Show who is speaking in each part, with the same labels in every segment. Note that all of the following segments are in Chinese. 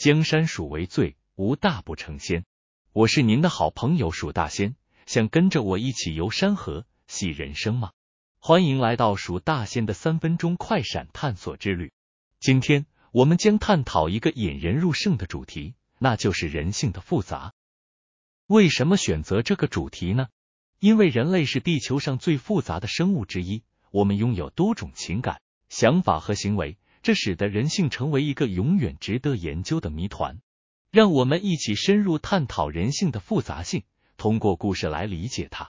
Speaker 1: 江山属为最，无大不成仙。我是您的好朋友蜀大仙，想跟着我一起游山河、戏人生吗？欢迎来到蜀大仙的三分钟快闪探索之旅。今天我们将探讨一个引人入胜的主题，那就是人性的复杂。为什么选择这个主题呢？因为人类是地球上最复杂的生物之一，我们拥有多种情感、想法和行为，这使得人性成为一个永远值得研究的谜团。让我们一起深入探讨人性的复杂性，通过故事来理解它。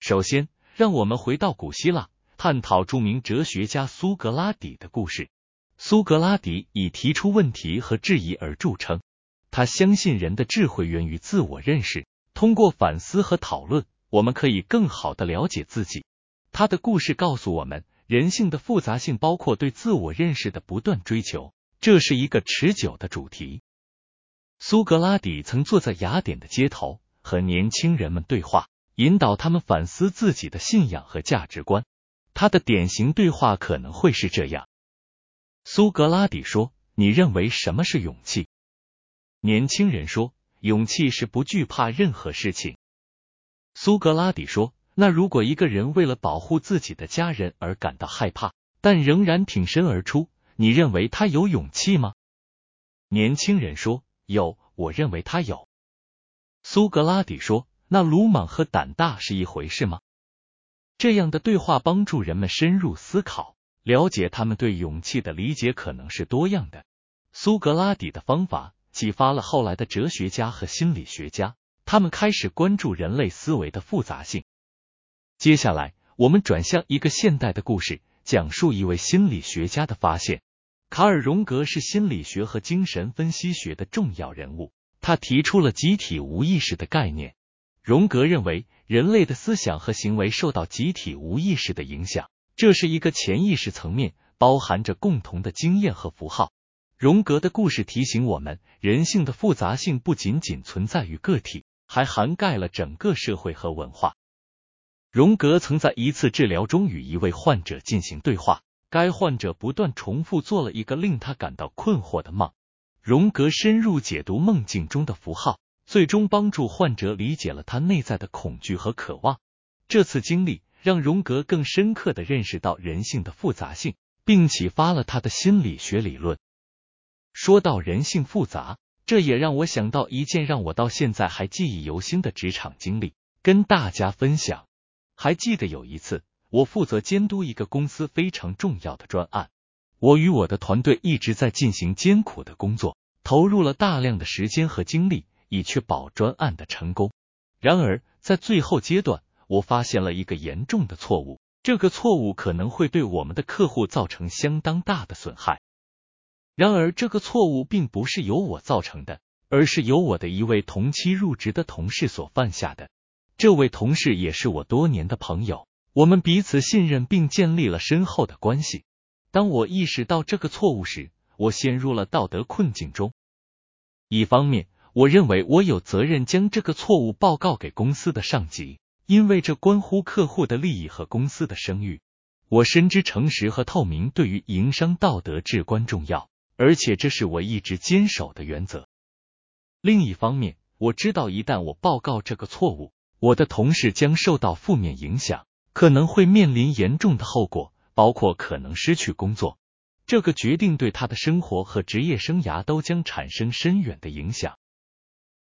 Speaker 1: 首先，让我们回到古希腊，探讨著名哲学家苏格拉底的故事。苏格拉底以提出问题和质疑而著称，他相信人的智慧源于自我认识，通过反思和讨论，我们可以更好的了解自己。他的故事告诉我们，人性的复杂性包括对自我认识的不断追求，这是一个持久的主题。苏格拉底曾坐在雅典的街头，和年轻人们对话，引导他们反思自己的信仰和价值观。他的典型对话可能会是这样：苏格拉底说：“你认为什么是勇气？”年轻人说：“勇气是不惧怕任何事情。”苏格拉底说：“那如果一个人为了保护自己的家人而感到害怕，但仍然挺身而出，你认为他有勇气吗？”年轻人说。有，我认为他有。苏格拉底说：“那鲁莽和胆大是一回事吗？”这样的对话帮助人们深入思考，了解他们对勇气的理解可能是多样的。苏格拉底的方法启发了后来的哲学家和心理学家，他们开始关注人类思维的复杂性。接下来，我们转向一个现代的故事，讲述一位心理学家的发现。卡尔·荣格是心理学和精神分析学的重要人物，他提出了集体无意识的概念。荣格认为，人类的思想和行为受到集体无意识的影响，这是一个潜意识层面，包含着共同的经验和符号。荣格的故事提醒我们，人性的复杂性不仅仅存在于个体，还涵盖了整个社会和文化。荣格曾在一次治疗中与一位患者进行对话。该患者不断重复做了一个令他感到困惑的梦。荣格深入解读梦境中的符号，最终帮助患者理解了他内在的恐惧和渴望。这次经历让荣格更深刻的认识到人性的复杂性，并启发了他的心理学理论。说到人性复杂，这也让我想到一件让我到现在还记忆犹新的职场经历，跟大家分享。还记得有一次。我负责监督一个公司非常重要的专案，我与我的团队一直在进行艰苦的工作，投入了大量的时间和精力，以确保专案的成功。然而，在最后阶段，我发现了一个严重的错误，这个错误可能会对我们的客户造成相当大的损害。然而，这个错误并不是由我造成的，而是由我的一位同期入职的同事所犯下的。这位同事也是我多年的朋友。我们彼此信任并建立了深厚的关系。当我意识到这个错误时，我陷入了道德困境中。一方面，我认为我有责任将这个错误报告给公司的上级，因为这关乎客户的利益和公司的声誉。我深知诚实和透明对于营商道德至关重要，而且这是我一直坚守的原则。另一方面，我知道一旦我报告这个错误，我的同事将受到负面影响。可能会面临严重的后果，包括可能失去工作。这个决定对他的生活和职业生涯都将产生深远的影响。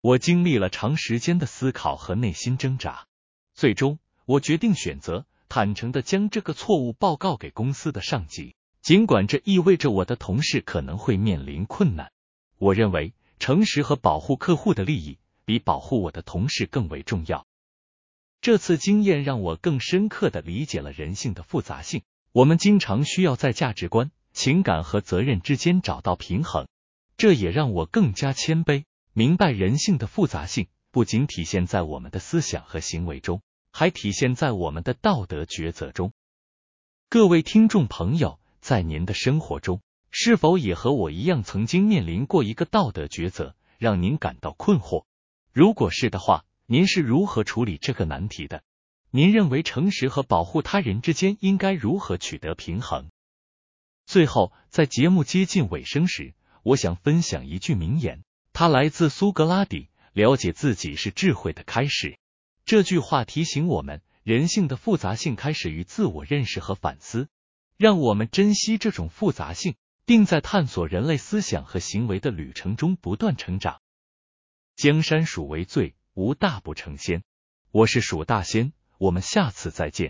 Speaker 1: 我经历了长时间的思考和内心挣扎，最终我决定选择坦诚的将这个错误报告给公司的上级，尽管这意味着我的同事可能会面临困难。我认为诚实和保护客户的利益比保护我的同事更为重要。这次经验让我更深刻的理解了人性的复杂性。我们经常需要在价值观、情感和责任之间找到平衡。这也让我更加谦卑，明白人性的复杂性不仅体现在我们的思想和行为中，还体现在我们的道德抉择中。各位听众朋友，在您的生活中，是否也和我一样曾经面临过一个道德抉择，让您感到困惑？如果是的话，您是如何处理这个难题的？您认为诚实和保护他人之间应该如何取得平衡？最后，在节目接近尾声时，我想分享一句名言，它来自苏格拉底：“了解自己是智慧的开始。”这句话提醒我们，人性的复杂性开始于自我认识和反思。让我们珍惜这种复杂性，并在探索人类思想和行为的旅程中不断成长。江山蜀为最，无大不成仙。我是蜀大仙，我们下次再见。